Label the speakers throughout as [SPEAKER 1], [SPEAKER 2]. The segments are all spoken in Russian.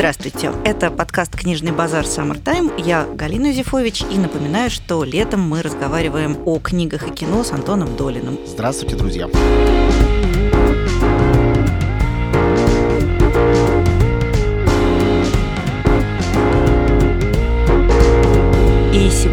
[SPEAKER 1] Здравствуйте. Это подкаст «Книжный базар Summertime». Я Галина Юзефович и напоминаю, что летом мы разговариваем о книгах и кино с Антоном Долиным.
[SPEAKER 2] Здравствуйте, друзья.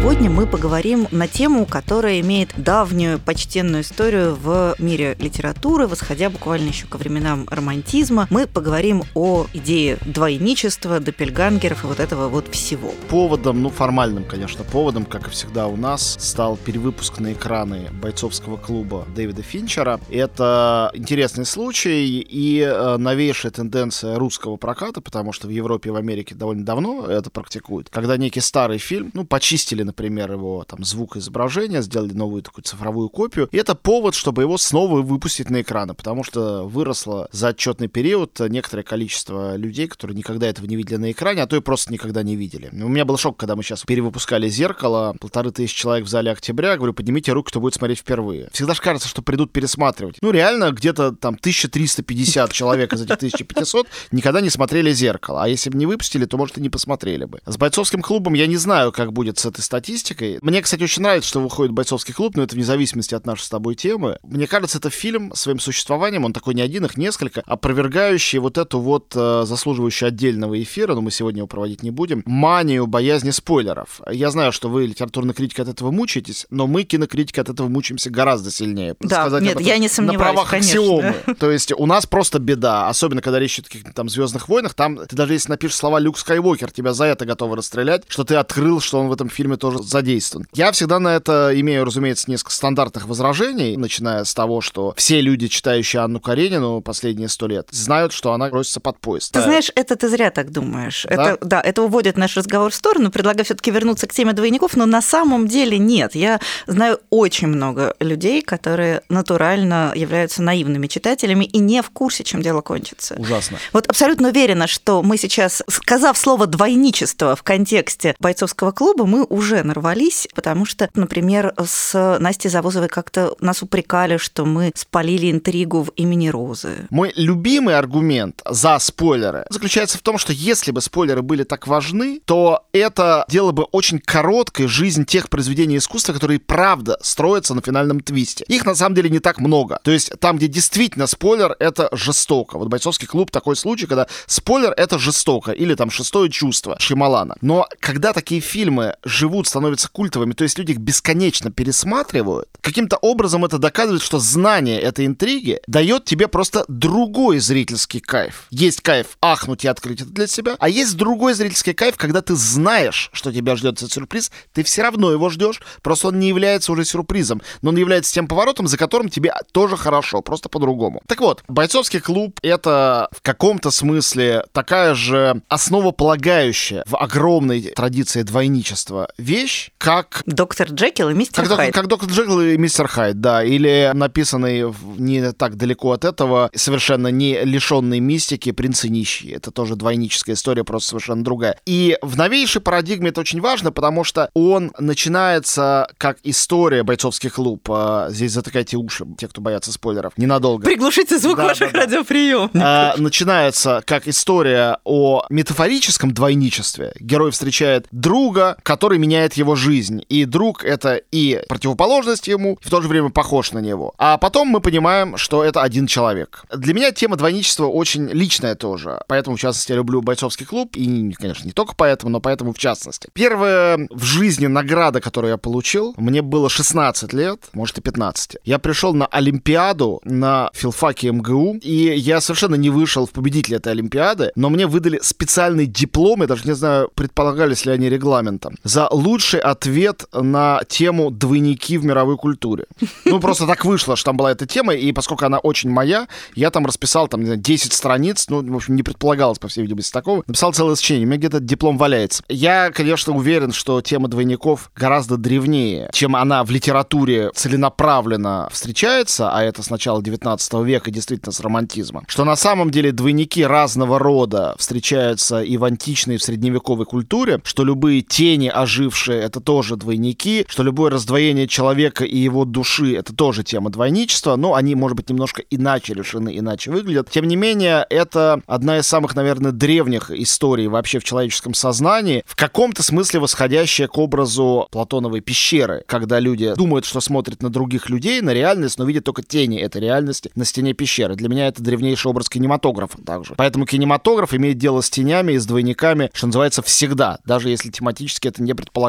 [SPEAKER 1] Сегодня мы поговорим на тему, которая имеет давнюю почтенную историю в мире литературы, восходя буквально еще ко временам романтизма. Мы поговорим о идее двойничества, допельгангеров и вот этого вот всего.
[SPEAKER 2] Поводом, ну формальным, конечно, поводом, как и всегда у нас, стал перевыпуск на экраны бойцовского клуба Дэвида Финчера. Это интересный случай и э, новейшая тенденция русского проката, потому что в Европе и в Америке довольно давно это практикуют. Когда некий старый фильм, ну, почистили, например, его там звук изображения, сделали новую такую цифровую копию. И это повод, чтобы его снова выпустить на экраны, потому что выросло за отчетный период некоторое количество людей, которые никогда этого не видели на экране, а то и просто никогда не видели. У меня был шок, когда мы сейчас перевыпускали «Зеркало», полторы тысячи человек в зале «Октября», говорю, поднимите руку, кто будет смотреть впервые. Всегда же кажется, что придут пересматривать. Ну, реально, где-то там 1350 человек из этих 1500 никогда не смотрели «Зеркало», а если бы не выпустили, то, может, и не посмотрели бы. С бойцовским клубом я не знаю, как будет с этой статьей, статистикой. Мне, кстати, очень нравится, что выходит бойцовский клуб, но это вне зависимости от нашей с тобой темы. Мне кажется, это фильм своим существованием, он такой не один, их несколько, опровергающий вот эту вот э, заслуживающую отдельного эфира, но мы сегодня его проводить не будем, манию боязни спойлеров. Я знаю, что вы, литературный критик, от этого мучаетесь, но мы, кинокритики, от этого мучаемся гораздо сильнее.
[SPEAKER 1] Да, Сказать нет, я не сомневаюсь,
[SPEAKER 2] На правах
[SPEAKER 1] конечно.
[SPEAKER 2] аксиомы. То есть у нас просто беда, особенно когда речь идет о каких-то там «Звездных войнах», там ты даже если напишешь слова «Люк Скайуокер», тебя за это готовы расстрелять, что ты открыл, что он в этом фильме тоже задействован. Я всегда на это имею, разумеется, несколько стандартных возражений, начиная с того, что все люди, читающие Анну Каренину последние сто лет, знают, что она бросится под поезд.
[SPEAKER 1] Ты знаешь, это ты зря так думаешь. Да? Это, да, это уводит наш разговор в сторону. Предлагаю все-таки вернуться к теме двойников, но на самом деле нет. Я знаю очень много людей, которые натурально являются наивными читателями и не в курсе, чем дело кончится.
[SPEAKER 2] Ужасно.
[SPEAKER 1] Вот абсолютно уверена, что мы сейчас, сказав слово двойничество в контексте бойцовского клуба, мы уже нарвались, потому что, например, с Настей Завозовой как-то нас упрекали, что мы спалили интригу в имени Розы.
[SPEAKER 2] Мой любимый аргумент за спойлеры заключается в том, что если бы спойлеры были так важны, то это делало бы очень короткой жизнь тех произведений искусства, которые правда строятся на финальном твисте. Их на самом деле не так много. То есть там, где действительно спойлер, это жестоко. Вот «Бойцовский клуб» такой случай, когда спойлер — это жестоко. Или там «Шестое чувство» Шималана. Но когда такие фильмы живут, становятся культовыми, то есть люди их бесконечно пересматривают, каким-то образом это доказывает, что знание этой интриги дает тебе просто другой зрительский кайф. Есть кайф ахнуть и открыть это для себя, а есть другой зрительский кайф, когда ты знаешь, что тебя ждет этот сюрприз, ты все равно его ждешь, просто он не является уже сюрпризом, но он является тем поворотом, за которым тебе тоже хорошо, просто по-другому. Так вот, бойцовский клуб — это в каком-то смысле такая же основополагающая в огромной традиции двойничества вещь, как
[SPEAKER 1] Доктор Джекил и мистер
[SPEAKER 2] как,
[SPEAKER 1] Хайд.
[SPEAKER 2] Как доктор Джекил и мистер Хайд, да. Или написанный не так далеко от этого, совершенно не лишенный мистики «Принц и нищий». Это тоже двойническая история, просто совершенно другая. И в новейшей парадигме это очень важно, потому что он начинается как история бойцовских клуб. А, здесь затыкайте уши, те, кто боятся спойлеров. Ненадолго.
[SPEAKER 1] Приглушите звук да, ваших да, радиоприемников. А,
[SPEAKER 2] начинается как история о метафорическом двойничестве. Герой встречает друга, который меняет его жизнь. И друг — это и противоположность ему, и в то же время похож на него. А потом мы понимаем, что это один человек. Для меня тема двойничества очень личная тоже. Поэтому, в частности, я люблю бойцовский клуб. И, конечно, не только поэтому, но поэтому в частности. Первая в жизни награда, которую я получил, мне было 16 лет, может и 15. Я пришел на Олимпиаду на филфаке МГУ, и я совершенно не вышел в победителя этой Олимпиады, но мне выдали специальный диплом, я даже не знаю, предполагались ли они регламентом, за лучший ответ на тему двойники в мировой культуре. Ну, просто так вышло, что там была эта тема, и поскольку она очень моя, я там расписал, там, не знаю, 10 страниц, ну, в общем, не предполагалось, по всей видимости, такого. Написал целое сочинение, у меня где-то диплом валяется. Я, конечно, уверен, что тема двойников гораздо древнее, чем она в литературе целенаправленно встречается, а это с начала 19 века, действительно, с романтизма. Что на самом деле двойники разного рода встречаются и в античной, и в средневековой культуре, что любые тени, ожившие это тоже двойники, что любое раздвоение человека и его души — это тоже тема двойничества, но они, может быть, немножко иначе решены, иначе выглядят. Тем не менее, это одна из самых, наверное, древних историй вообще в человеческом сознании, в каком-то смысле восходящая к образу Платоновой пещеры, когда люди думают, что смотрят на других людей, на реальность, но видят только тени этой реальности на стене пещеры. Для меня это древнейший образ кинематографа также. Поэтому кинематограф имеет дело с тенями и с двойниками, что называется, всегда, даже если тематически это не предполагается.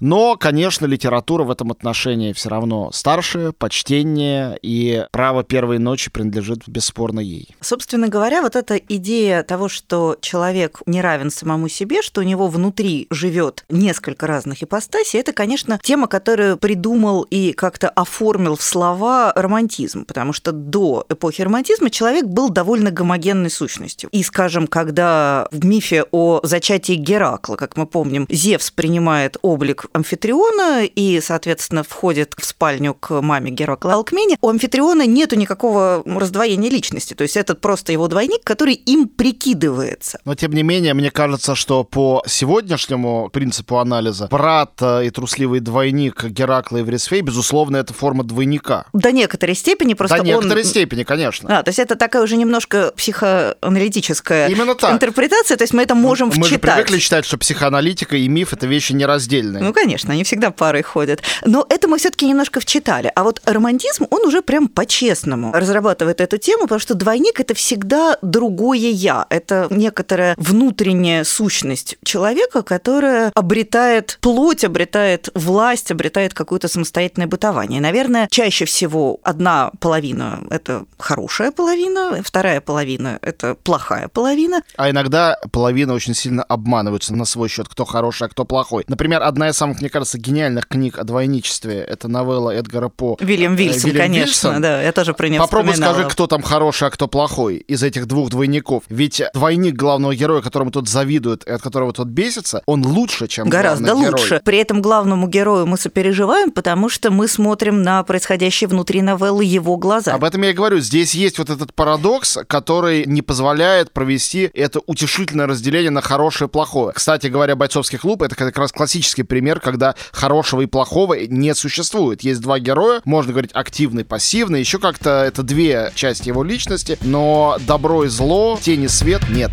[SPEAKER 2] Но, конечно, литература в этом отношении все равно старше, почтеннее, и право первой ночи принадлежит бесспорно ей.
[SPEAKER 1] Собственно говоря, вот эта идея того, что человек не равен самому себе, что у него внутри живет несколько разных ипостасей, это, конечно, тема, которую придумал и как-то оформил в слова романтизм, потому что до эпохи романтизма человек был довольно гомогенной сущностью. И, скажем, когда в мифе о зачатии Геракла, как мы помним, Зевс принимает облик амфитриона и, соответственно, входит в спальню к маме Геракла Алкмене, у амфитриона нету никакого раздвоения личности. То есть это просто его двойник, который им прикидывается.
[SPEAKER 2] Но, тем не менее, мне кажется, что по сегодняшнему принципу анализа брат э, и трусливый двойник Геракла и Врисфей, безусловно, это форма двойника.
[SPEAKER 1] До некоторой степени просто
[SPEAKER 2] До некоторой
[SPEAKER 1] он...
[SPEAKER 2] степени, конечно.
[SPEAKER 1] А, то есть это такая уже немножко психоаналитическая Именно так. интерпретация, то есть мы это можем
[SPEAKER 2] мы
[SPEAKER 1] вчитать. Мы же
[SPEAKER 2] привыкли считать, что психоаналитика и миф — это вещи нераздельные.
[SPEAKER 1] Ну, конечно, они всегда парой ходят. Но это мы все таки немножко вчитали. А вот романтизм, он уже прям по-честному разрабатывает эту тему, потому что двойник — это всегда другое «я». Это некоторая внутренняя сущность человека, которая обретает плоть, обретает власть, обретает какое-то самостоятельное бытование. Наверное, чаще всего одна половина – это хорошая половина, вторая половина – это плохая половина.
[SPEAKER 2] А иногда половина очень сильно обманываются на свой счет, кто хороший, а кто плохой. Например, одна из самых, мне кажется, гениальных книг о двойничестве – это новелла Эдгара По.
[SPEAKER 1] Вильям Вильсон, Вильям конечно, Вильсон. да, я тоже про нее
[SPEAKER 2] Попробуй скажи, кто там хороший, а кто плохой из этих двух двойников. Ведь двойник главного героя, которому тот завидует и от которого тот бесится, он лучше, чем
[SPEAKER 1] Гораздо лучше.
[SPEAKER 2] Герой.
[SPEAKER 1] При этом главному герою мы сопереживаем, потому что мы смотрим на происходящее внутри новеллы его глаза.
[SPEAKER 2] Об этом я и говорю. Здесь есть вот этот парадокс, который не позволяет провести это утешительное разделение на хорошее и плохое. Кстати говоря, бойцовский клуб — это как раз классический пример, когда хорошего и плохого не существует. Есть два героя, можно говорить активный, пассивный, еще как-то это две части его личности, но добро и зло, тень и свет нет.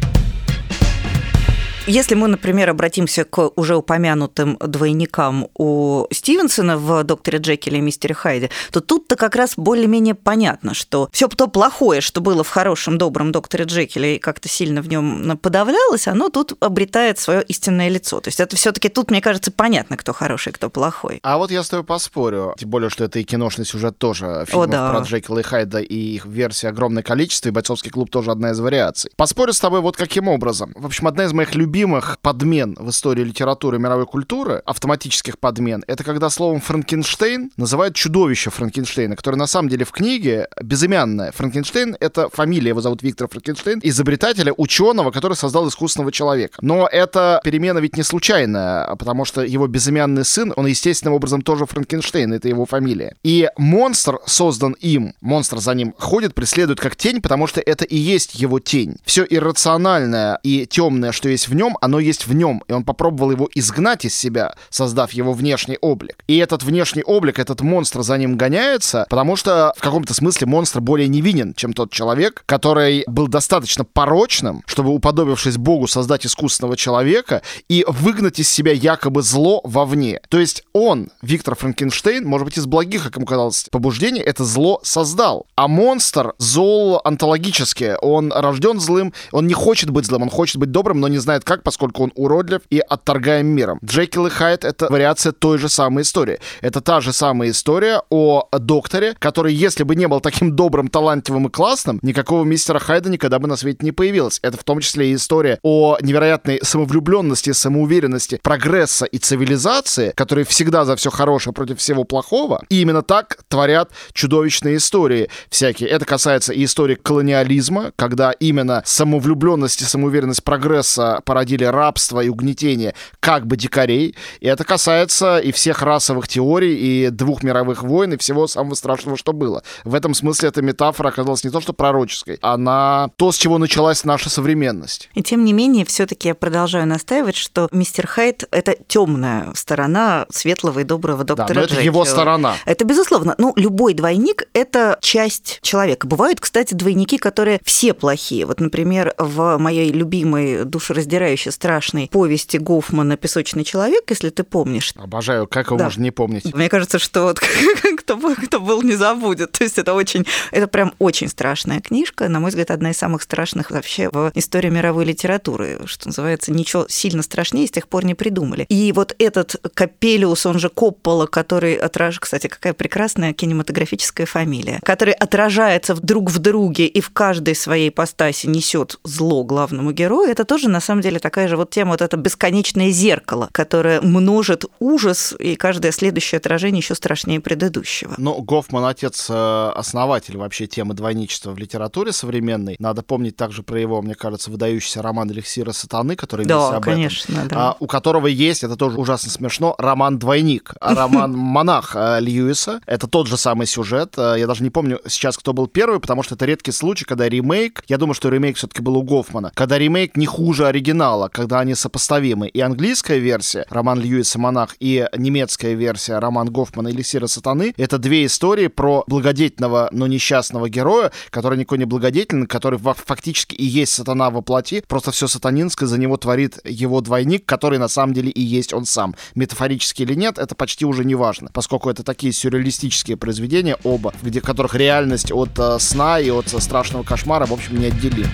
[SPEAKER 1] Если мы, например, обратимся к уже упомянутым двойникам у Стивенсона в «Докторе Джекиле» и «Мистере Хайде», то тут-то как раз более-менее понятно, что все то плохое, что было в хорошем, добром «Докторе Джекиле» и как-то сильно в нем подавлялось, оно тут обретает свое истинное лицо. То есть это все таки тут, мне кажется, понятно, кто хороший, кто плохой.
[SPEAKER 2] А вот я с тобой поспорю. Тем более, что это и киношный сюжет тоже. Фильмов О, да. про Джекила и Хайда и их версии огромное количество, и «Бойцовский клуб» тоже одна из вариаций. Поспорю с тобой вот каким образом. В общем, одна из моих любимых любимых подмен в истории литературы и мировой культуры, автоматических подмен, это когда словом Франкенштейн называют чудовище Франкенштейна, которое на самом деле в книге безымянное. Франкенштейн — это фамилия, его зовут Виктор Франкенштейн, изобретателя, ученого, который создал искусственного человека. Но эта перемена ведь не случайная, потому что его безымянный сын, он естественным образом тоже Франкенштейн, это его фамилия. И монстр создан им, монстр за ним ходит, преследует как тень, потому что это и есть его тень. Все иррациональное и темное, что есть в нем, нем, оно есть в нем, и он попробовал его изгнать из себя, создав его внешний облик. И этот внешний облик, этот монстр за ним гоняется, потому что в каком-то смысле монстр более невинен, чем тот человек, который был достаточно порочным, чтобы, уподобившись Богу, создать искусственного человека и выгнать из себя якобы зло вовне. То есть он, Виктор Франкенштейн, может быть, из благих, как ему казалось, побуждений, это зло создал. А монстр зол онтологически. Он рожден злым, он не хочет быть злым, он хочет быть добрым, но не знает как, поскольку он уродлив и отторгаем миром. Джекил и Хайд — это вариация той же самой истории. Это та же самая история о докторе, который, если бы не был таким добрым, талантливым и классным, никакого мистера Хайда никогда бы на свете не появилось. Это в том числе и история о невероятной самовлюбленности, самоуверенности, прогресса и цивилизации, которые всегда за все хорошее против всего плохого. И именно так творят чудовищные истории всякие. Это касается и истории колониализма, когда именно самовлюбленность и самоуверенность прогресса породили проводили рабство и угнетение как бы дикарей. И это касается и всех расовых теорий, и двух мировых войн, и всего самого страшного, что было. В этом смысле эта метафора оказалась не то что пророческой, она то, с чего началась наша современность.
[SPEAKER 1] И тем не менее, все-таки я продолжаю настаивать, что мистер Хайт — это темная сторона светлого и доброго доктора
[SPEAKER 2] да, но это
[SPEAKER 1] Джекила.
[SPEAKER 2] его сторона.
[SPEAKER 1] Это безусловно. Ну, любой двойник — это часть человека. Бывают, кстати, двойники, которые все плохие. Вот, например, в моей любимой, душераздирающей, страшной повести Гофмана «Песочный человек», если ты помнишь.
[SPEAKER 2] Обожаю, как его
[SPEAKER 1] Да.
[SPEAKER 2] можно не помнить.
[SPEAKER 1] Мне кажется, что вот кто, кто был, не забудет. То есть это очень, это прям очень страшная книжка. На мой взгляд, одна из самых страшных вообще в истории мировой литературы. Что называется, ничего сильно страшнее с тех пор не придумали. И вот этот Капелиус, он же Коппола, который отражает, кстати, какая прекрасная кинематографическая фамилия, который отражается друг в друге и в каждой своей постаси несет зло главному герою, это тоже на самом деле такая же вот тема, вот это бесконечное зеркало, которое множит ужас, и каждое следующее отражение еще страшнее предыдущего.
[SPEAKER 2] Ну, Гофман отец э, основатель вообще темы двойничества в литературе современной. Надо помнить также про его, мне кажется, выдающийся роман «Эликсира сатаны», который
[SPEAKER 1] Да,
[SPEAKER 2] об этом.
[SPEAKER 1] конечно, да.
[SPEAKER 2] а, у которого есть, это тоже ужасно смешно, роман «Двойник», а роман «Монах» э, Льюиса. Это тот же самый сюжет. Э, Я даже не помню сейчас, кто был первый, потому что это редкий случай, когда ремейк, я думаю, что ремейк все-таки был у Гофмана, когда ремейк не хуже оригинала, когда они сопоставимы. И английская версия, роман Льюиса «Монах», и немецкая версия, роман Гофмана «Эликсира сатаны», это две истории про благодетельного, но несчастного героя, который никакой не благодетельный, который фактически и есть сатана во плоти, просто все сатанинское за него творит его двойник, который на самом деле и есть он сам. Метафорически или нет, это почти уже не важно, поскольку это такие сюрреалистические произведения оба, где, которых реальность от э, сна и от э, страшного кошмара, в общем, неотделимы.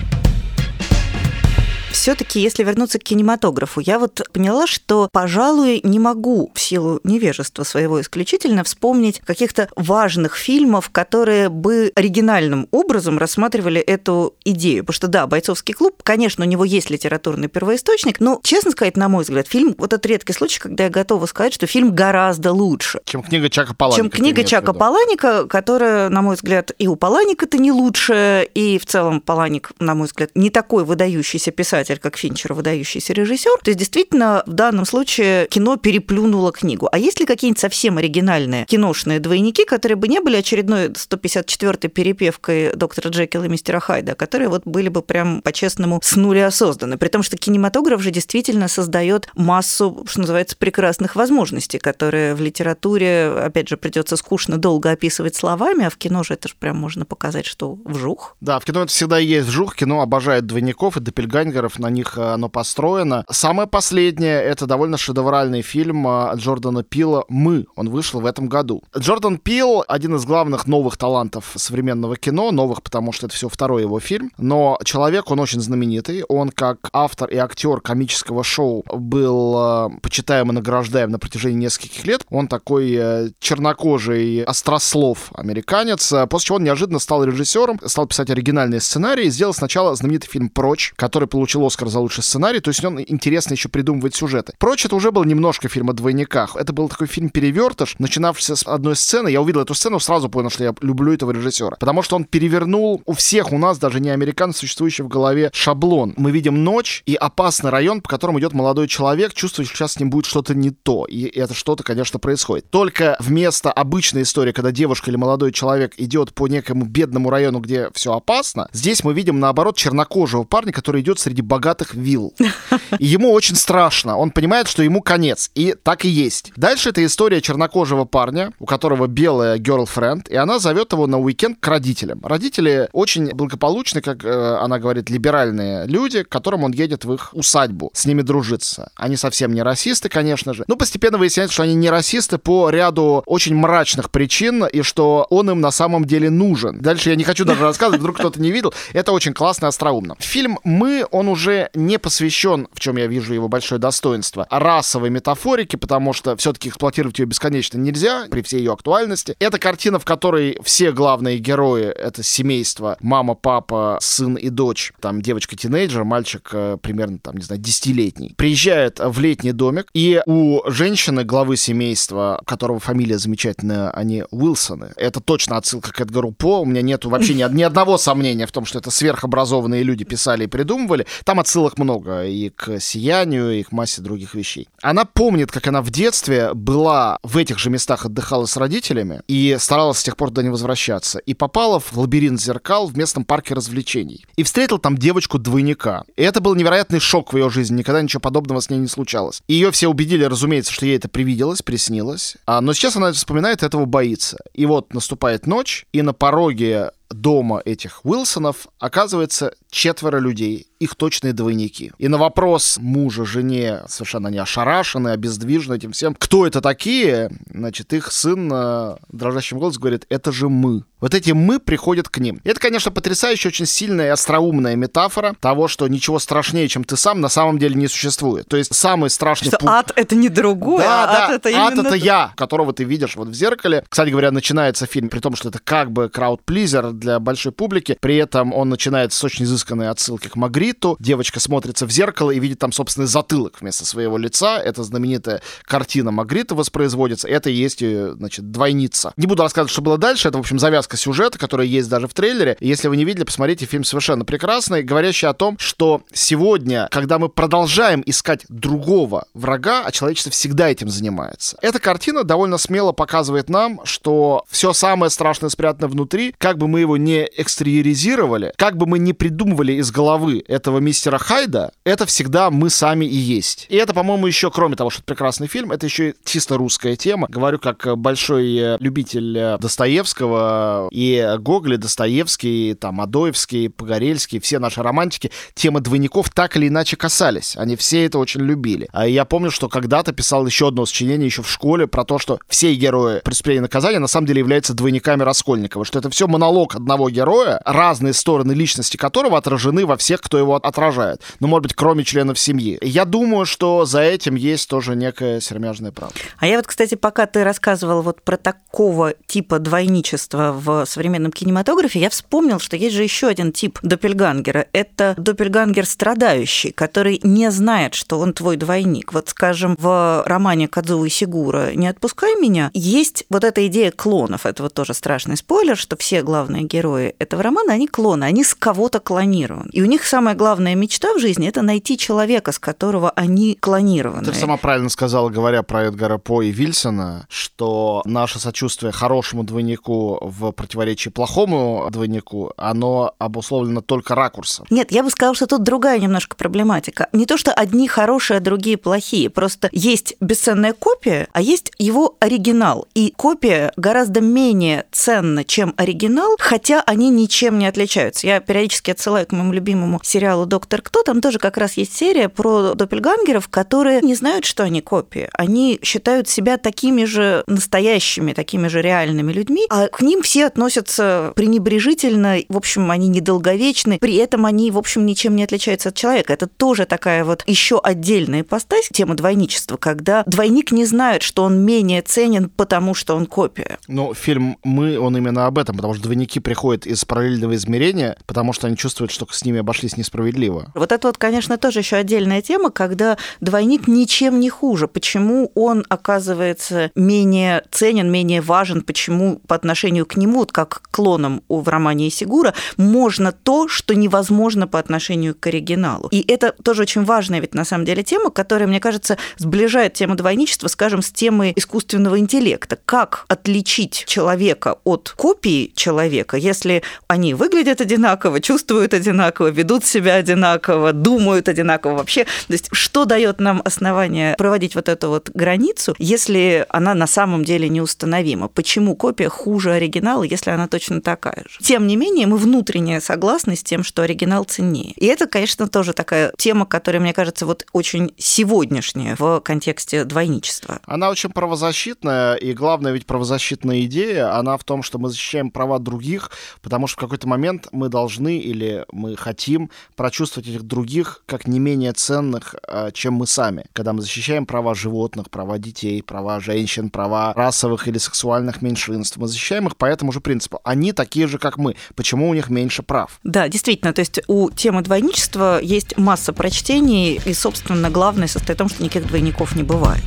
[SPEAKER 1] Все-таки, если вернуться к кинематографу, я вот поняла, что, пожалуй, не могу в силу невежества своего исключительно вспомнить каких-то важных фильмов, которые бы оригинальным образом рассматривали эту идею. Потому что, да, «Бойцовский клуб», конечно, у него есть литературный первоисточник, но, честно сказать, на мой взгляд, фильм, вот это редкий случай, когда я готова сказать, что фильм гораздо лучше
[SPEAKER 2] Чем книга Чака Паланика.
[SPEAKER 1] чем книга Чака. Паланика, которая, на мой взгляд, и у Паланика-то не лучше, и в целом Паланик, на мой взгляд, не такой выдающийся писатель, как Финчер, выдающийся режиссер. То есть, действительно, в данном случае кино переплюнуло книгу. А есть ли какие-нибудь совсем оригинальные киношные двойники, которые бы не были очередной 154-й перепевкой доктора Джекила и мистера Хайда, а которые вот были бы прям по-честному с нуля созданы? При том, что кинематограф же действительно создает массу, что называется, прекрасных возможностей, которые в литературе, опять же, придется скучно долго описывать словами, а в кино же это же прям можно показать, что вжух.
[SPEAKER 2] Да, в кино это всегда есть вжух. Кино обожает двойников и допельгангеров, на них э, оно построено. Самое последнее — это довольно шедевральный фильм э, Джордана Пила «Мы». Он вышел в этом году. Джордан Пил — один из главных новых талантов современного кино. Новых, потому что это все второй его фильм. Но человек, он очень знаменитый. Он как автор и актер комического шоу был э, почитаем и награждаем на протяжении нескольких лет. Он такой э, чернокожий острослов американец, после чего он неожиданно стал режиссером, стал писать оригинальные сценарии сделал сначала знаменитый фильм «Прочь», который получил Оскар за лучший сценарий, то есть он интересно еще придумывает сюжеты. «Прочь» это уже был немножко фильм о двойниках. Это был такой фильм-перевертыш, начинавшийся с одной сцены. Я увидел эту сцену, сразу понял, что я люблю этого режиссера. Потому что он перевернул у всех у нас, даже не американцев, существующий в голове шаблон. Мы видим ночь и опасный район, по которому идет молодой человек, чувствует, что сейчас с ним будет что-то не то. И это что-то, конечно, происходит. Только вместо обычной истории, когда девушка или молодой человек идет по некому бедному району, где все опасно, здесь мы видим, наоборот, чернокожего парня, который идет среди богатых вилл. И ему очень страшно. Он понимает, что ему конец. И так и есть. Дальше это история чернокожего парня, у которого белая girlfriend, и она зовет его на уикенд к родителям. Родители очень благополучны, как э, она говорит, либеральные люди, к которым он едет в их усадьбу с ними дружиться. Они совсем не расисты, конечно же. Но постепенно выясняется, что они не расисты по ряду очень мрачных причин, и что он им на самом деле нужен. Дальше я не хочу даже рассказывать, вдруг кто-то не видел. Это очень классно и остроумно. Фильм «Мы», он уже не посвящен, в чем я вижу его большое достоинство, расовой метафорике, потому что все-таки эксплуатировать ее бесконечно нельзя при всей ее актуальности. Это картина, в которой все главные герои — это семейство, мама, папа, сын и дочь, там девочка-тинейджер, мальчик э, примерно, там, не знаю, десятилетний, приезжает в летний домик, и у женщины, главы семейства, которого фамилия замечательная, они Уилсоны. Это точно отсылка к Эдгару По. У меня нету вообще ни, ни одного сомнения в том, что это сверхобразованные люди писали и придумывали. Там отсылок много и к «Сиянию», и к массе других вещей. Она помнит, как она в детстве была в этих же местах, отдыхала с родителями и старалась с тех пор до не возвращаться. И попала в лабиринт зеркал в местном парке развлечений. И встретила там девочку-двойника. И это был невероятный шок в ее жизни. Никогда ничего подобного с ней не случалось. Ее все убедили, разумеется, что ей это привиделось, приснилось. А, но сейчас она вспоминает, этого боится. И вот наступает ночь, и на пороге дома этих Уилсонов оказывается четверо людей, их точные двойники. И на вопрос мужа, жене, совершенно не ошарашены, обездвижены этим всем, кто это такие, значит, их сын э, дрожащим голосом говорит, это же мы. Вот эти «мы» приходят к ним. И это, конечно, потрясающая, очень сильная и остроумная метафора того, что ничего страшнее, чем ты сам, на самом деле не существует. То есть самый страшный...
[SPEAKER 1] Что путь... ад — это не другой,
[SPEAKER 2] да,
[SPEAKER 1] а
[SPEAKER 2] да,
[SPEAKER 1] ад — это
[SPEAKER 2] ад
[SPEAKER 1] именно...
[SPEAKER 2] это я, которого ты видишь вот в зеркале. Кстати говоря, начинается фильм, при том, что это как бы крауд-плизер для большой публики, при этом он начинается с очень изысканной отсылки к Магриту. Девочка смотрится в зеркало и видит там собственный затылок вместо своего лица. Это знаменитая картина Магрита воспроизводится. Это и есть, значит, двойница. Не буду рассказывать, что было дальше. Это, в общем, завязка сюжета, которая есть даже в трейлере. Если вы не видели, посмотрите, фильм совершенно прекрасный, говорящий о том, что сегодня, когда мы продолжаем искать другого врага, а человечество всегда этим занимается. Эта картина довольно смело показывает нам, что все самое страшное спрятано внутри, как бы мы его не экстериоризировали, как бы мы не придумывали из головы этого мистера Хайда, это всегда мы сами и есть. И это, по-моему, еще, кроме того, что это прекрасный фильм, это еще и чисто русская тема. Говорю как большой э, любитель э, Достоевского, и Гоголь, и Достоевский, там, Адоевский, Погорельский, все наши романтики, темы двойников так или иначе касались. Они все это очень любили. А я помню, что когда-то писал еще одно сочинение еще в школе про то, что все герои преступления и наказания на самом деле являются двойниками Раскольникова, что это все монолог одного героя, разные стороны личности которого отражены во всех, кто его отражает. Ну, может быть, кроме членов семьи. Я думаю, что за этим есть тоже некая сермяжная правда.
[SPEAKER 1] А я вот, кстати, пока ты рассказывал вот про такого типа двойничества в современном кинематографе, я вспомнил, что есть же еще один тип допельгангера. Это допельгангер страдающий, который не знает, что он твой двойник. Вот, скажем, в романе Кадзуи Сигура «Не отпускай меня» есть вот эта идея клонов. Это вот тоже страшный спойлер, что все главные герои этого романа, они клоны, они с кого-то клонированы. И у них самая главная мечта в жизни – это найти человека, с которого они клонированы.
[SPEAKER 2] Ты сама правильно сказала, говоря про Эдгара По и Вильсона, что наше сочувствие хорошему двойнику в противоречии плохому двойнику, оно обусловлено только ракурсом.
[SPEAKER 1] Нет, я бы сказала, что тут другая немножко проблематика. Не то, что одни хорошие, а другие плохие. Просто есть бесценная копия, а есть его оригинал. И копия гораздо менее ценна, чем оригинал, хотя они ничем не отличаются. Я периодически отсылаю к моему любимому сериалу «Доктор Кто». Там тоже как раз есть серия про доппельгангеров, которые не знают, что они копии. Они считают себя такими же настоящими, такими же реальными людьми, а к ним все относятся пренебрежительно, в общем, они недолговечны, при этом они, в общем, ничем не отличаются от человека. Это тоже такая вот еще отдельная ипостась, тема двойничества, когда двойник не знает, что он менее ценен, потому что он копия.
[SPEAKER 2] Ну, фильм «Мы», он именно об этом, потому что двойники приходят из параллельного измерения, потому что они чувствуют, что с ними обошлись несправедливо.
[SPEAKER 1] Вот это вот, конечно, тоже еще отдельная тема, когда двойник ничем не хуже. Почему он оказывается менее ценен, менее важен, почему по отношению к нему, вот как клоном в романе Исигура, можно то, что невозможно по отношению к оригиналу. И это тоже очень важная ведь на самом деле тема, которая, мне кажется, сближает тему двойничества, скажем, с темой искусственного интеллекта. Как отличить человека от копии человека, если они выглядят одинаково, чувствуют одинаково, ведут себя одинаково, думают одинаково вообще. То есть что дает нам основание проводить вот эту вот границу, если она на самом деле неустановима? Почему копия хуже оригинала, если она точно такая же. Тем не менее, мы внутренне согласны с тем, что оригинал ценнее. И это, конечно, тоже такая тема, которая, мне кажется, вот очень сегодняшняя в контексте двойничества.
[SPEAKER 2] Она очень правозащитная, и главная ведь правозащитная идея, она в том, что мы защищаем права других, потому что в какой-то момент мы должны или мы хотим прочувствовать этих других как не менее ценных, а, чем мы сами. Когда мы защищаем права животных, права детей, права женщин, права расовых или сексуальных меньшинств, мы защищаем их по этому же принципу. Они такие же, как мы. Почему у них меньше прав?
[SPEAKER 1] Да, действительно. То есть у темы двойничества есть масса прочтений, и, собственно, главное состоит в том, что никаких двойников не бывает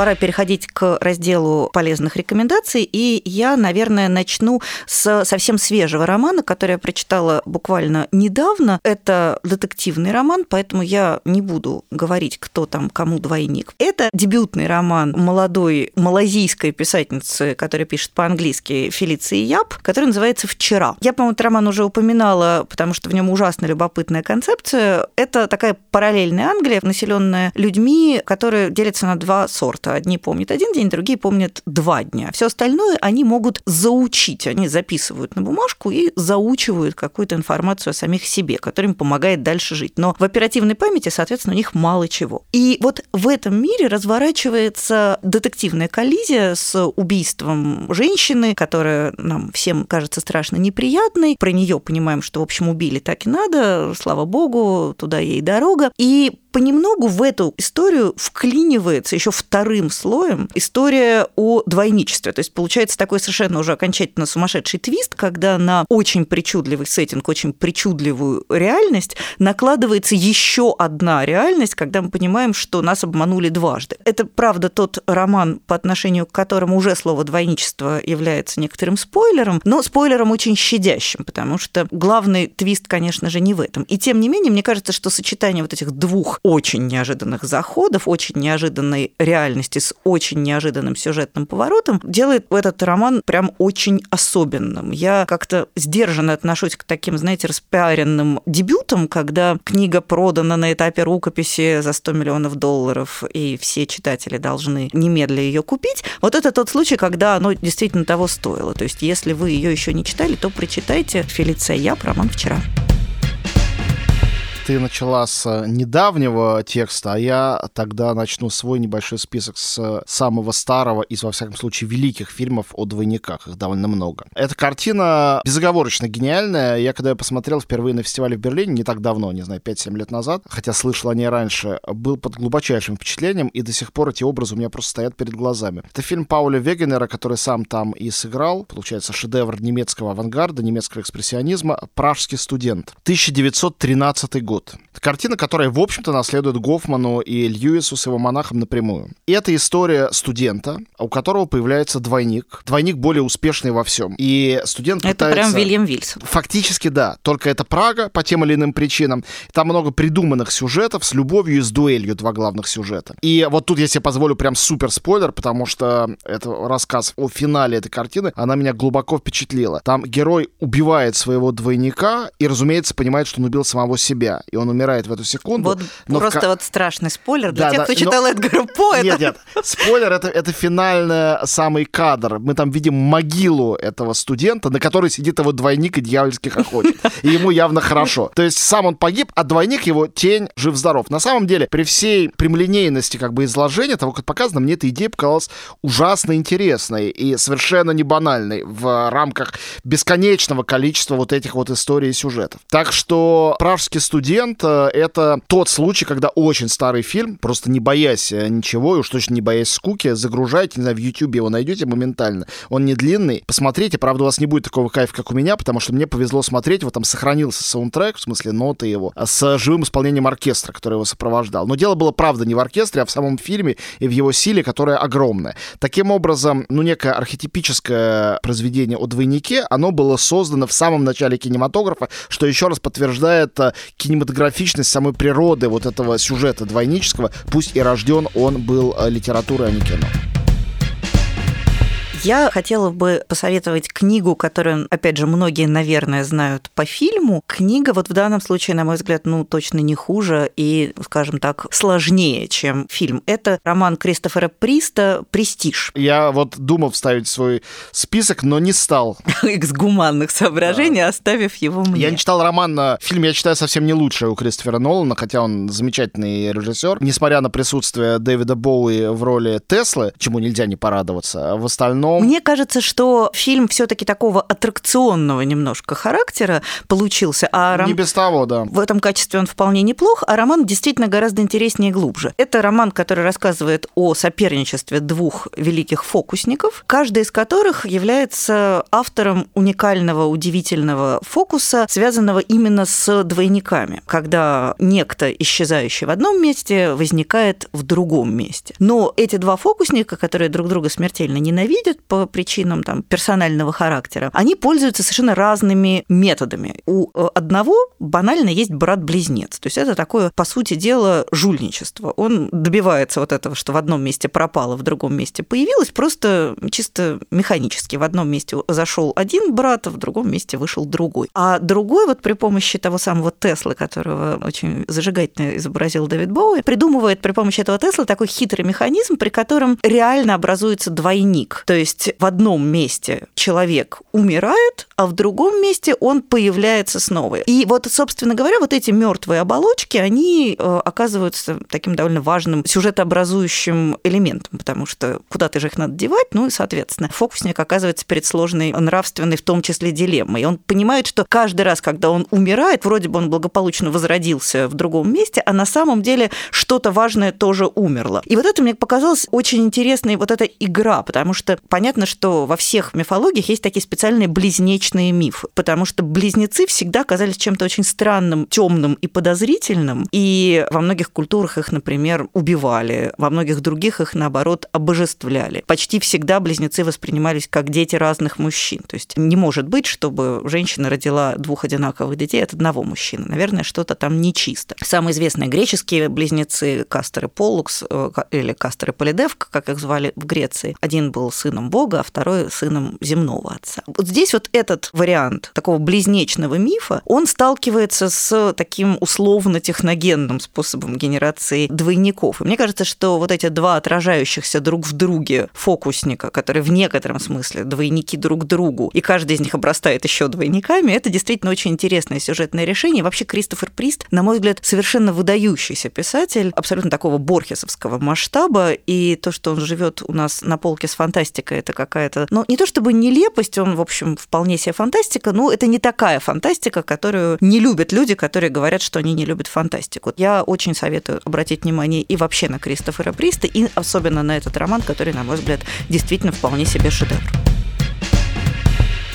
[SPEAKER 1] пора переходить к разделу полезных рекомендаций, и я, наверное, начну с совсем свежего романа, который я прочитала буквально недавно. Это детективный роман, поэтому я не буду говорить, кто там кому двойник. Это дебютный роман молодой малазийской писательницы, которая пишет по-английски Фелиции Яб, который называется «Вчера». Я, по-моему, этот роман уже упоминала, потому что в нем ужасно любопытная концепция. Это такая параллельная Англия, населенная людьми, которые делятся на два сорта. Одни помнят один день, другие помнят два дня. Все остальное они могут заучить. Они записывают на бумажку и заучивают какую-то информацию о самих себе, которая им помогает дальше жить. Но в оперативной памяти, соответственно, у них мало чего. И вот в этом мире разворачивается детективная коллизия с убийством женщины, которая нам всем кажется страшно неприятной. Про нее понимаем, что, в общем, убили так и надо, слава богу, туда ей дорога. И понемногу в эту историю вклинивается еще вторым слоем история о двойничестве. То есть получается такой совершенно уже окончательно сумасшедший твист, когда на очень причудливый сеттинг, очень причудливую реальность накладывается еще одна реальность, когда мы понимаем, что нас обманули дважды. Это, правда, тот роман, по отношению к которому уже слово «двойничество» является некоторым спойлером, но спойлером очень щадящим, потому что главный твист, конечно же, не в этом. И тем не менее, мне кажется, что сочетание вот этих двух очень неожиданных заходов, очень неожиданной реальности с очень неожиданным сюжетным поворотом делает этот роман прям очень особенным. Я как-то сдержанно отношусь к таким, знаете, распиаренным дебютам, когда книга продана на этапе рукописи за 100 миллионов долларов, и все читатели должны немедленно ее купить. Вот это тот случай, когда оно действительно того стоило. То есть, если вы ее еще не читали, то прочитайте Фелиция Я, роман вчера
[SPEAKER 2] ты начала с э, недавнего текста, а я тогда начну свой небольшой список с самого старого из, во всяком случае, великих фильмов о двойниках. Их довольно много. Эта картина безоговорочно гениальная. Я когда я посмотрел впервые на фестивале в Берлине, не так давно, не знаю, 5-7 лет назад, хотя слышал о ней раньше, был под глубочайшим впечатлением, и до сих пор эти образы у меня просто стоят перед глазами. Это фильм Пауля Вегенера, который сам там и сыграл. Получается, шедевр немецкого авангарда, немецкого экспрессионизма «Пражский студент». 1913 год Это картина, которая, в общем-то, наследует Гофману и Льюису с его монахом напрямую. И это история студента, у которого появляется двойник. Двойник более успешный во всем. И студент
[SPEAKER 1] Это
[SPEAKER 2] пытается...
[SPEAKER 1] прям Вильям Вильсон.
[SPEAKER 2] Фактически, да. Только это Прага по тем или иным причинам. Там много придуманных сюжетов с любовью и с дуэлью, два главных сюжета. И вот тут я себе позволю прям супер спойлер, потому что это рассказ о финале этой картины, она меня глубоко впечатлила. Там герой убивает своего двойника и, разумеется, понимает, что он убил самого себя. И он умирает в эту секунду.
[SPEAKER 1] Вот но просто в... вот страшный спойлер для да, тех, да, кто читал но... Эдгара По.
[SPEAKER 2] Нет, нет, спойлер это, это финальный самый кадр. Мы там видим могилу этого студента, на которой сидит его двойник и дьявольски хохочет. И ему явно хорошо. То есть сам он погиб, а двойник его тень жив-здоров. На самом деле, при всей прямолинейности как бы изложения того, как показано, мне эта идея показалась ужасно интересной и совершенно не банальной в рамках бесконечного количества вот этих вот историй и сюжетов. Так что пражский студент момент это тот случай, когда очень старый фильм, просто не боясь э, ничего, и уж точно не боясь скуки, загружаете, не знаю, в YouTube его найдете моментально. Он не длинный. Посмотрите, правда, у вас не будет такого кайфа, как у меня, потому что мне повезло смотреть, вот там сохранился саундтрек, в смысле ноты его, а с живым исполнением оркестра, который его сопровождал. Но дело было, правда, не в оркестре, а в самом фильме и в его силе, которая огромная. Таким образом, ну, некое архетипическое произведение о двойнике, оно было создано в самом начале кинематографа, что еще раз подтверждает э, кинематографическое графичность самой природы вот этого сюжета двойнического, пусть и рожден он был э, литературой, а не кино.
[SPEAKER 1] Я хотела бы посоветовать книгу, которую, опять же, многие, наверное, знают по фильму. Книга вот в данном случае, на мой взгляд, ну, точно не хуже и, скажем так, сложнее, чем фильм. Это роман Кристофера Приста «Престиж».
[SPEAKER 2] Я вот думал вставить свой список, но не стал.
[SPEAKER 1] Из гуманных соображений, да. оставив его мне.
[SPEAKER 2] Я не читал роман, на фильм я читаю совсем не лучшее у Кристофера Нолана, хотя он замечательный режиссер. Несмотря на присутствие Дэвида Боуи в роли Теслы, чему нельзя не порадоваться, в остальном Но...
[SPEAKER 1] Мне кажется, что фильм все-таки такого аттракционного немножко характера получился. А
[SPEAKER 2] ром... Не без того, да.
[SPEAKER 1] В этом качестве он вполне неплох, а роман действительно гораздо интереснее и глубже. Это роман, который рассказывает о соперничестве двух великих фокусников, каждый из которых является автором уникального, удивительного фокуса, связанного именно с двойниками, когда некто, исчезающий в одном месте, возникает в другом месте. Но эти два фокусника, которые друг друга смертельно ненавидят по причинам там, персонального характера, они пользуются совершенно разными методами. У э, одного банально есть брат-близнец. То есть это такое, по сути дела, жульничество. Он добивается вот этого, что в одном месте пропало, в другом месте появилось, просто чисто механически. В одном месте зашел один брат, а в другом месте вышел другой. А другой вот при помощи того самого Теслы, которого очень зажигательно изобразил Дэвид Боуи, придумывает при помощи этого Тесла такой хитрый механизм, при котором реально образуется двойник. То есть в одном месте человек умирает, а в другом месте он появляется снова. И вот, собственно говоря, вот эти мертвые оболочки, они э, оказываются таким довольно важным сюжетообразующим элементом, потому что куда-то же их надо девать, ну и, соответственно, фокусник оказывается перед сложной нравственной, в том числе, дилеммой. И он понимает, что каждый раз, когда он умирает, вроде бы он благополучно возродился в другом месте, а на самом деле что-то важное тоже умерло. И вот это мне показалось очень интересной вот эта игра, потому что понятно, что во всех мифологиях есть такие специальные близнечные мифы, потому что близнецы всегда казались чем-то очень странным, темным и подозрительным, и во многих культурах их, например, убивали, во многих других их, наоборот, обожествляли. Почти всегда близнецы воспринимались как дети разных мужчин, то есть не может быть, чтобы женщина родила двух одинаковых детей от одного мужчины. Наверное, что-то там нечисто. Самые известные греческие близнецы Кастер и Поллукс, э, или Кастер и Полидевка, как их звали в Греции, один был сыном бога, а второй сыном земного отца. Вот здесь вот этот вариант такого близнечного мифа, он сталкивается с таким условно-техногенным способом генерации двойников. И мне кажется, что вот эти два отражающихся друг в друге фокусника, которые в некотором смысле двойники друг другу, и каждый из них обрастает еще двойниками, это действительно очень интересное сюжетное решение. Вообще Кристофер Прист, на мой взгляд, совершенно выдающийся писатель, абсолютно такого борхесовского масштаба, и то, что он живет у нас на полке с фантастикой, это какая-то, ну, не то чтобы нелепость, он, в общем, вполне себе фантастика, но это не такая фантастика, которую не любят люди, которые говорят, что они не любят фантастику. Я очень советую обратить внимание и вообще на Кристофера Приста, и особенно на этот роман, который, на мой взгляд, действительно вполне себе шедевр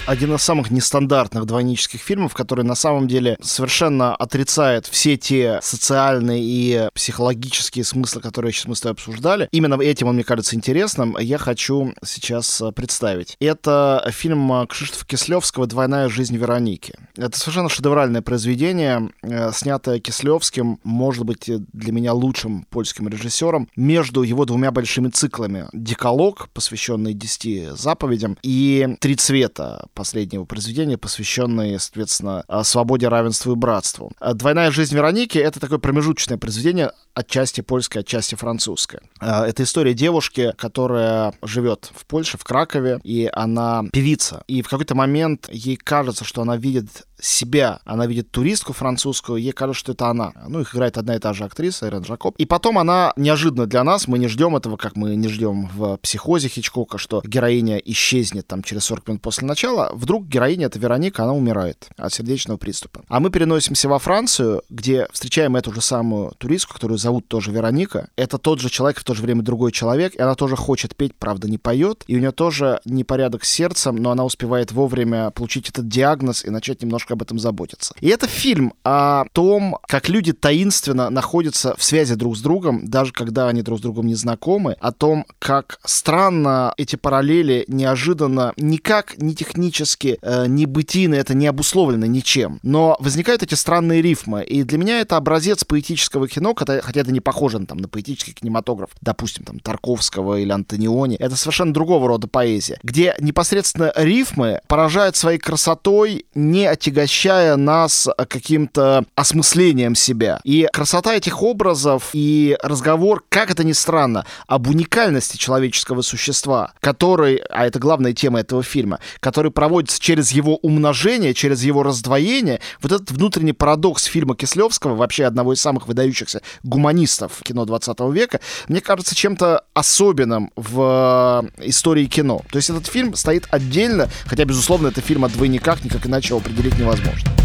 [SPEAKER 2] один из самых нестандартных двойнических фильмов, который на самом деле совершенно отрицает все те социальные и психологические смыслы, которые сейчас мы с тобой обсуждали. Именно этим он мне кажется интересным. Я хочу сейчас э, представить. Это фильм э, Кшиштофа Кислевского «Двойная жизнь Вероники». Это совершенно шедевральное произведение, э, снятое Кислевским, может быть, для меня лучшим польским режиссером, между его двумя большими циклами. «Деколог», посвященный десяти заповедям, и «Три цвета», последнего произведения, посвященное, соответственно, свободе, равенству и братству. «Двойная жизнь Вероники» — это такое промежуточное произведение, отчасти польское, отчасти французское. Это история девушки, которая живет в Польше, в Кракове, и она певица. И в какой-то момент ей кажется, что она видит себя. Она видит туристку французскую, ей кажется, что это она. Ну, их играет одна и та же актриса, Эрен Жакоб. И потом она неожиданно для нас, мы не ждем этого, как мы не ждем в «Психозе» Хичкока, что героиня исчезнет там через 40 минут после начала. Вдруг героиня, это Вероника, она умирает от сердечного приступа. А мы переносимся во Францию, где встречаем эту же самую туристку, которую зовут тоже Вероника. Это тот же человек, в то же время другой человек, и она тоже хочет петь, правда, не поет. И у нее тоже непорядок с сердцем, но она успевает вовремя получить этот диагноз и начать немножко об этом заботиться. И это фильм о том, как люди таинственно находятся в связи друг с другом, даже когда они друг с другом не знакомы, о том, как странно эти параллели неожиданно никак не технически, э, не бытийно, это не обусловлено ничем. Но возникают эти странные рифмы. И для меня это образец поэтического кино, хотя, хотя это не похоже там, на поэтический кинематограф, допустим, там, Тарковского или Антониони. Это совершенно другого рода поэзия, где непосредственно рифмы поражают своей красотой, не отягощая нас каким-то осмыслением себя. И красота этих образов и разговор, как это ни странно, об уникальности человеческого существа, который, а это главная тема этого фильма, который проводится через его умножение, через его раздвоение. Вот этот внутренний парадокс фильма Кислевского, вообще одного из самых выдающихся гуманистов кино 20 века, мне кажется чем-то особенным в э, истории кино. То есть этот фильм стоит отдельно, хотя, безусловно, это фильм о двойниках, никак иначе его определить невозможно.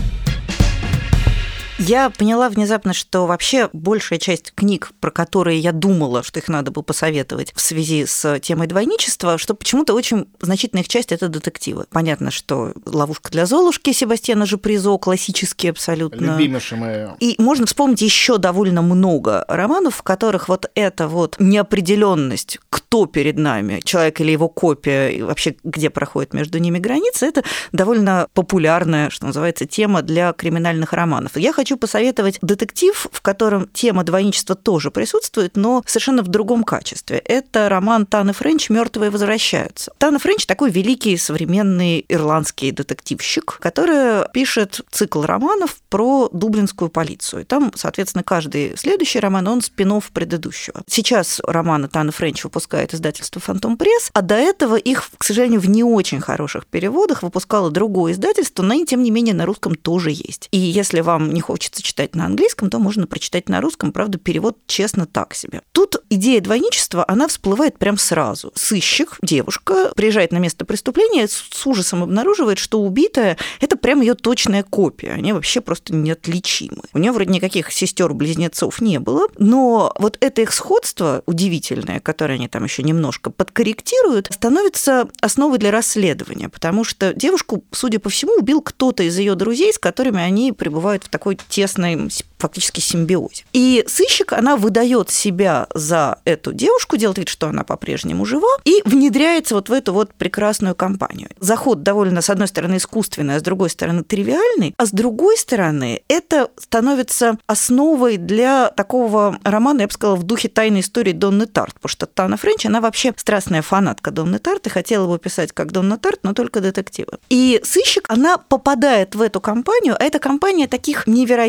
[SPEAKER 1] Я поняла внезапно, что вообще большая часть книг, про которые я думала, что их надо бы посоветовать в связи с темой двойничества, что почему-то очень значительная их часть – это детективы. Понятно, что «Ловушка для Золушки» Себастьяна же Призо, классический абсолютно.
[SPEAKER 2] Любимейший мои.
[SPEAKER 1] И можно вспомнить еще довольно много романов, в которых вот эта вот неопределенность, кто перед нами, человек или его копия, и вообще где проходит между ними граница, это довольно популярная, что называется, тема для криминальных романов. Я хочу хочу посоветовать детектив, в котором тема двойничества тоже присутствует, но совершенно в другом качестве. Это роман Таны Френч «Мертвые возвращаются». Тана Френч такой великий современный ирландский детективщик, который пишет цикл романов про дублинскую полицию. Там, соответственно, каждый следующий роман, он спин предыдущего. Сейчас романы Тана Френч выпускает издательство «Фантом Пресс», а до этого их, к сожалению, в не очень хороших переводах выпускало другое издательство, но, тем не менее, на русском тоже есть. И если вам не хочется читать на английском, то можно прочитать на русском. Правда, перевод честно так себе. Тут идея двойничества, она всплывает прям сразу. Сыщик, девушка, приезжает на место преступления, с ужасом обнаруживает, что убитая – это прям ее точная копия. Они вообще просто неотличимы. У нее вроде никаких сестер-близнецов не было, но вот это их сходство удивительное, которое они там еще немножко подкорректируют, становится основой для расследования, потому что девушку, судя по всему, убил кто-то из ее друзей, с которыми они пребывают в такой тесной фактически симбиозе. И сыщик, она выдает себя за эту девушку, делает вид, что она по-прежнему жива, и внедряется вот в эту вот прекрасную компанию. Заход довольно, с одной стороны, искусственный, а с другой стороны, тривиальный, а с другой стороны, это становится основой для такого романа, я бы сказала, в духе тайной истории Донны Тарт, потому что Тана Френч, она вообще страстная фанатка Донны Тарт и хотела бы писать как Донна Тарт, но только детективы. И сыщик, она попадает в эту компанию, а эта компания таких невероятных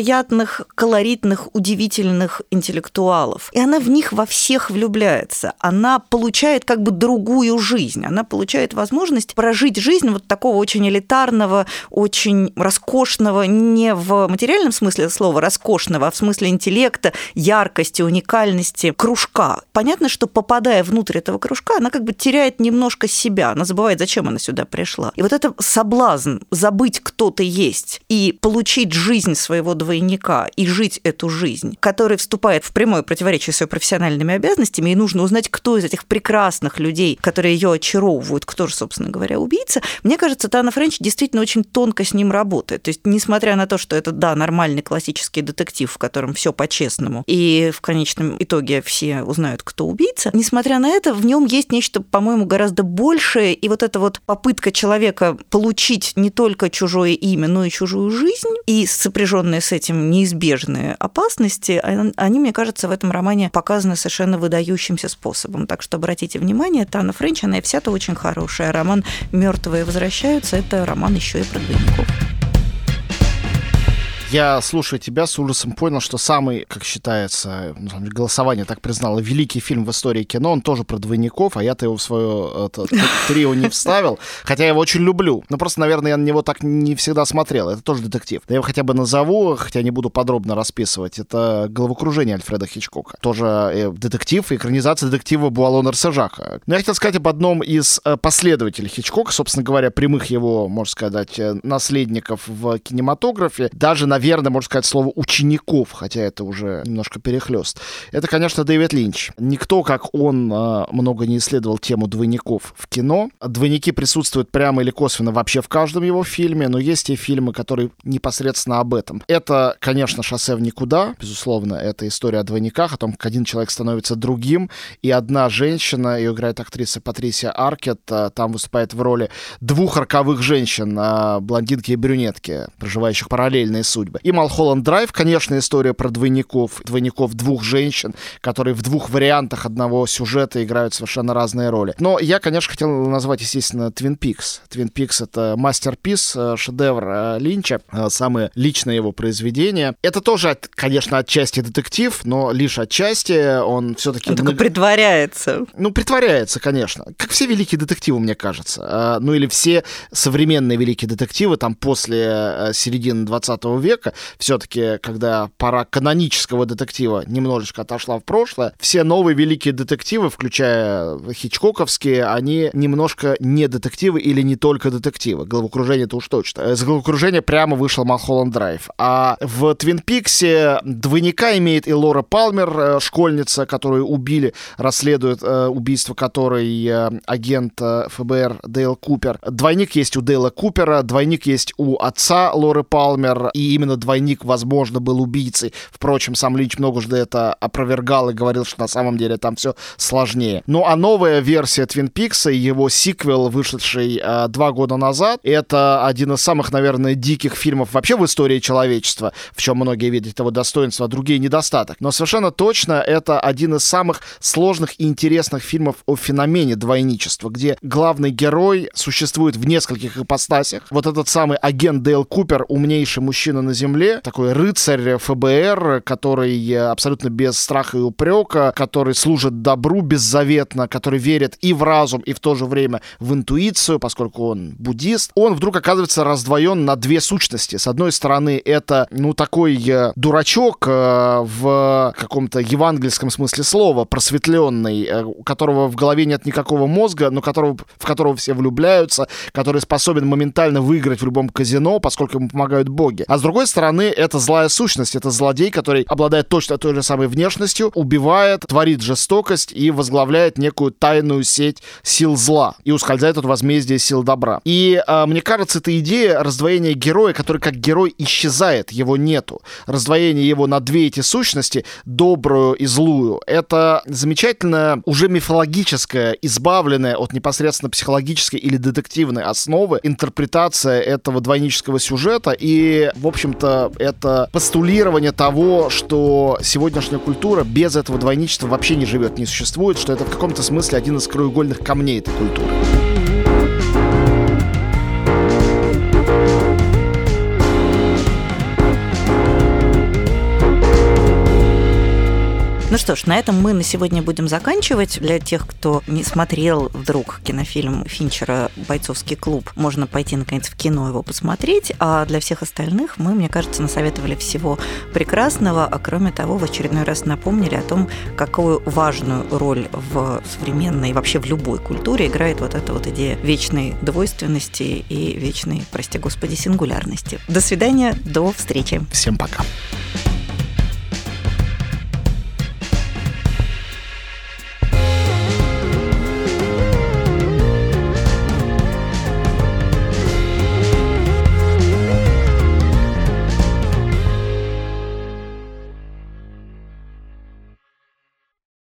[SPEAKER 1] колоритных, удивительных интеллектуалов. И она в них во всех влюбляется. Она получает как бы другую жизнь. Она получает возможность прожить жизнь вот такого очень элитарного, очень роскошного, не в материальном смысле слова роскошного, а в смысле интеллекта, яркости, уникальности кружка. Понятно, что попадая внутрь этого кружка, она как бы теряет немножко себя. Она забывает, зачем она сюда пришла. И вот это соблазн забыть, кто ты есть, и получить жизнь своего двойника, и жить эту жизнь, который вступает в прямое противоречие с ее профессиональными обязанностями, и нужно узнать, кто из этих прекрасных людей, которые ее очаровывают, кто же, собственно говоря, убийца, мне кажется, Тана Френч действительно очень тонко с ним работает. То есть, несмотря на то, что это, да, нормальный классический детектив, в котором все по-честному, и в конечном итоге все узнают, кто убийца, несмотря на это, в нем есть нечто, по-моему, гораздо большее, и вот эта вот попытка человека получить не только чужое имя, но и чужую жизнь, и сопряженная с этим неизбежные опасности, они, мне кажется, в этом романе показаны совершенно выдающимся способом. Так что обратите внимание, Тана Френч, она и вся-то очень хорошая. Роман «Мертвые возвращаются» – это роман еще и про двойников.
[SPEAKER 2] Я, слушая тебя, с ужасом понял, что самый, как считается, голосование так признало, великий фильм в истории кино, он тоже про двойников, а я-то его в свое это, трио не вставил, хотя я его очень люблю. Но просто, наверное, я на него так не всегда смотрел. Это тоже детектив. Я его хотя бы назову, хотя не буду подробно расписывать. Это «Головокружение» Альфреда Хичкока. Тоже э, детектив, экранизация детектива Буалона Рсежака. Но я хотел сказать об одном из э, последователей Хичкока, собственно говоря, прямых его, можно сказать, э, наследников в кинематографе. Даже, на наверное, можно сказать слово учеников, хотя это уже немножко перехлест. Это, конечно, Дэвид Линч. Никто, как он, а, много не исследовал тему двойников в кино. Двойники присутствуют прямо или косвенно вообще в каждом его фильме, но есть и фильмы, которые непосредственно об этом. Это, конечно, «Шоссе в никуда», безусловно, это история о двойниках, о том, как один человек становится другим, и одна женщина, ее играет актриса Патрисия Аркет, а, там выступает в роли двух роковых женщин, а, блондинки и брюнетки, проживающих параллельные судьбы судьбы. И Малхолланд Драйв, конечно, история про двойников, двойников двух женщин, которые в двух вариантах одного сюжета играют совершенно разные роли. Но я, конечно, хотел назвать, естественно, Twin Peaks. Twin Peaks — это мастер-пис, э, шедевр э, Линча, э, самое личное его произведение. Это тоже, конечно, отчасти детектив, но лишь отчасти он все-таки...
[SPEAKER 1] Он только притворяется.
[SPEAKER 2] Ну, притворяется, конечно. Как все великие детективы, мне кажется. Ну, или все современные великие детективы, там, после середины 20 века, все-таки, когда пора канонического детектива немножечко отошла в прошлое, все новые великие детективы, включая хичкоковские, они немножко не детективы или не только детективы. Головокружение это уж точно. С головокружения прямо вышел Малхолланд Драйв. А в Твин Пиксе двойника имеет и Лора Палмер, э, школьница, которую убили, расследует э, убийство которой э, агент ФБР Дейл Купер. Двойник есть у Дейла Купера, двойник есть у отца Лоры Палмер, и именно двойник, возможно, был убийцей. Впрочем, сам Линч многожды это опровергал и говорил, что на самом деле там все сложнее. Ну а новая версия Твин Пикса и его сиквел, вышедший э, два года назад, это один из самых, наверное, диких фильмов вообще в истории человечества, в чем многие видят его достоинство, а другие недостаток. Но совершенно точно это один из самых сложных и интересных фильмов о феномене двойничества, где главный герой существует в нескольких ипостасях. Вот этот самый агент Дейл Купер, умнейший мужчина на Земле, такой рыцарь ФБР, который абсолютно без страха и упрека, который служит добру беззаветно, который верит и в разум, и в то же время в интуицию, поскольку он буддист, он вдруг оказывается раздвоен на две сущности. С одной стороны, это, ну, такой э, дурачок э, в каком-то евангельском смысле слова, просветленный, э, у которого в голове нет никакого мозга, но которого, в которого все влюбляются, который способен моментально выиграть в любом казино, поскольку ему помогают боги. А с другой стороны, это злая сущность, это злодей, который обладает точно той же самой внешностью, убивает, творит жестокость и возглавляет некую тайную сеть сил зла и ускользает от возмездия сил добра. И э, мне кажется, эта идея раздвоения героя, который как герой исчезает, его нету. Раздвоение его на две эти сущности, добрую и злую, это замечательная, уже мифологическая, избавленная от непосредственно психологической или детективной основы интерпретация этого двойнического сюжета и, в общем-то, это постулирование того, что сегодняшняя культура без этого двойничества вообще не живет, не существует, что это в каком-то смысле один из краеугольных камней этой культуры.
[SPEAKER 1] Ну что ж, на этом мы на сегодня будем заканчивать. Для тех, кто не смотрел вдруг кинофильм Финчера «Бойцовский клуб», можно пойти, наконец, в кино его посмотреть. А для всех остальных мы, мне кажется, насоветовали всего прекрасного. А кроме того, в очередной раз напомнили о том, какую важную роль в современной и вообще в любой культуре играет вот эта вот идея вечной двойственности и вечной, прости господи, сингулярности. До свидания, до встречи.
[SPEAKER 2] Всем пока.